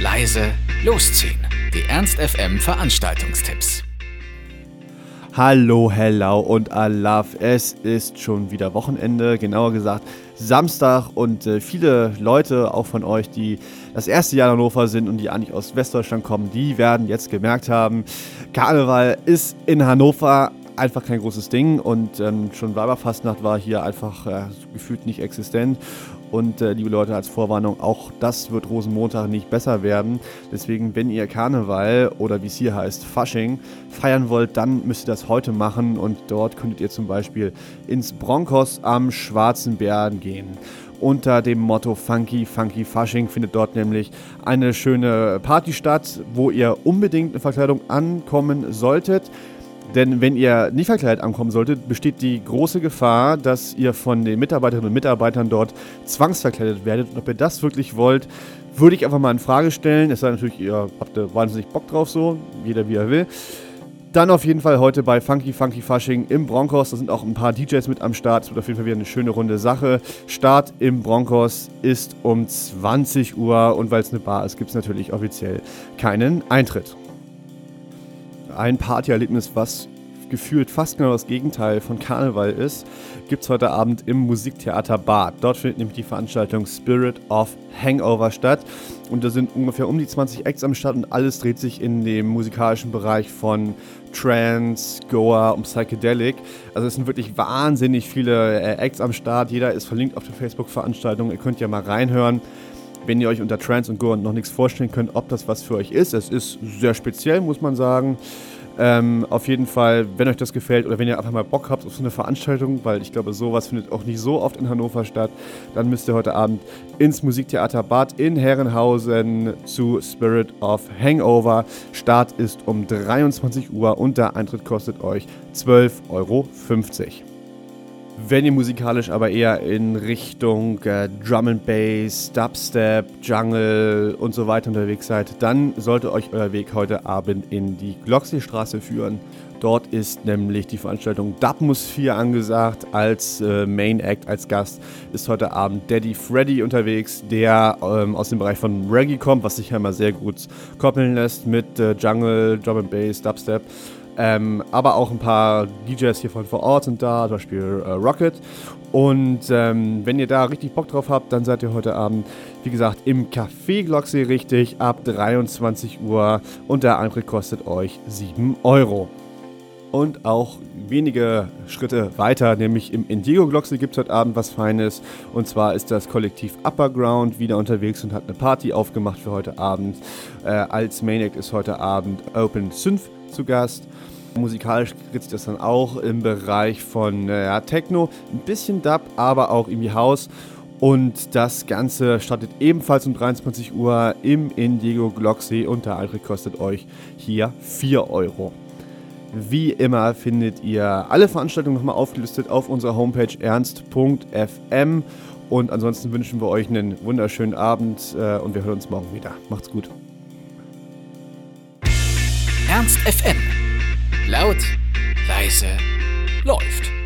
leise, losziehen. Die Ernst FM Veranstaltungstipps. Hallo, hello und Alaf. Es ist schon wieder Wochenende, genauer gesagt Samstag und äh, viele Leute, auch von euch, die das erste Jahr in Hannover sind und die eigentlich aus Westdeutschland kommen, die werden jetzt gemerkt haben, Karneval ist in Hannover einfach kein großes Ding und ähm, schon Weiberfastnacht war hier einfach äh, gefühlt nicht existent. Und äh, liebe Leute, als Vorwarnung, auch das wird Rosenmontag nicht besser werden. Deswegen, wenn ihr Karneval oder wie es hier heißt, Fasching feiern wollt, dann müsst ihr das heute machen. Und dort könntet ihr zum Beispiel ins Bronkos am Schwarzen Bären gehen unter dem Motto Funky Funky Fasching findet dort nämlich eine schöne Party statt, wo ihr unbedingt eine Verkleidung ankommen solltet. Denn wenn ihr nicht verkleidet ankommen solltet, besteht die große Gefahr, dass ihr von den Mitarbeiterinnen und Mitarbeitern dort zwangsverkleidet werdet. Und ob ihr das wirklich wollt, würde ich einfach mal in Frage stellen. Es sei natürlich, ihr habt da wahnsinnig Bock drauf so, jeder wie er will. Dann auf jeden Fall heute bei Funky Funky Fasching im Broncos. Da sind auch ein paar DJs mit am Start. Es wird auf jeden Fall wieder eine schöne runde Sache. Start im Broncos ist um 20 Uhr und weil es eine Bar ist, gibt es natürlich offiziell keinen Eintritt ein Partyerlebnis, was gefühlt fast genau das Gegenteil von Karneval ist, gibt es heute Abend im Musiktheater Bad. Dort findet nämlich die Veranstaltung Spirit of Hangover statt. Und da sind ungefähr um die 20 Acts am Start und alles dreht sich in dem musikalischen Bereich von Trance, Goa und Psychedelic. Also es sind wirklich wahnsinnig viele äh, Acts am Start. Jeder ist verlinkt auf der Facebook-Veranstaltung. Ihr könnt ja mal reinhören wenn ihr euch unter Trance und Goa noch nichts vorstellen könnt, ob das was für euch ist. Es ist sehr speziell, muss man sagen. Ähm, auf jeden Fall, wenn euch das gefällt oder wenn ihr einfach mal Bock habt auf so eine Veranstaltung, weil ich glaube, sowas findet auch nicht so oft in Hannover statt, dann müsst ihr heute Abend ins Musiktheater Bad in Herrenhausen zu Spirit of Hangover. Start ist um 23 Uhr und der Eintritt kostet euch 12,50 Euro. Wenn ihr musikalisch aber eher in Richtung äh, Drum and Bass, Dubstep, Jungle und so weiter unterwegs seid, dann sollte euch euer Weg heute Abend in die Glocksy-Straße führen. Dort ist nämlich die Veranstaltung Dubmosphere angesagt. Als äh, Main Act, als Gast ist heute Abend Daddy Freddy unterwegs, der ähm, aus dem Bereich von Reggae kommt, was sich ja immer sehr gut koppeln lässt mit äh, Jungle, Drum and Bass, Dubstep. Ähm, aber auch ein paar DJs hier von vor Ort sind da, zum Beispiel äh, Rocket. Und ähm, wenn ihr da richtig Bock drauf habt, dann seid ihr heute Abend, wie gesagt, im Café Glocksee richtig ab 23 Uhr und der Eintritt kostet euch 7 Euro. Und auch wenige Schritte weiter, nämlich im Indigo Glocksee gibt es heute Abend was Feines. Und zwar ist das Kollektiv Upperground wieder unterwegs und hat eine Party aufgemacht für heute Abend. Äh, als Main Act ist heute Abend Open Synth zu Gast. Musikalisch dreht sich das dann auch im Bereich von äh, Techno, ein bisschen Dub, aber auch irgendwie House. Und das Ganze startet ebenfalls um 23 Uhr im Indigo Glocksee und der Eintritt kostet euch hier 4 Euro. Wie immer findet ihr alle Veranstaltungen nochmal aufgelistet auf unserer Homepage ernst.fm. Und ansonsten wünschen wir euch einen wunderschönen Abend äh, und wir hören uns morgen wieder. Macht's gut. Ernst FM. Laut, leise, läuft.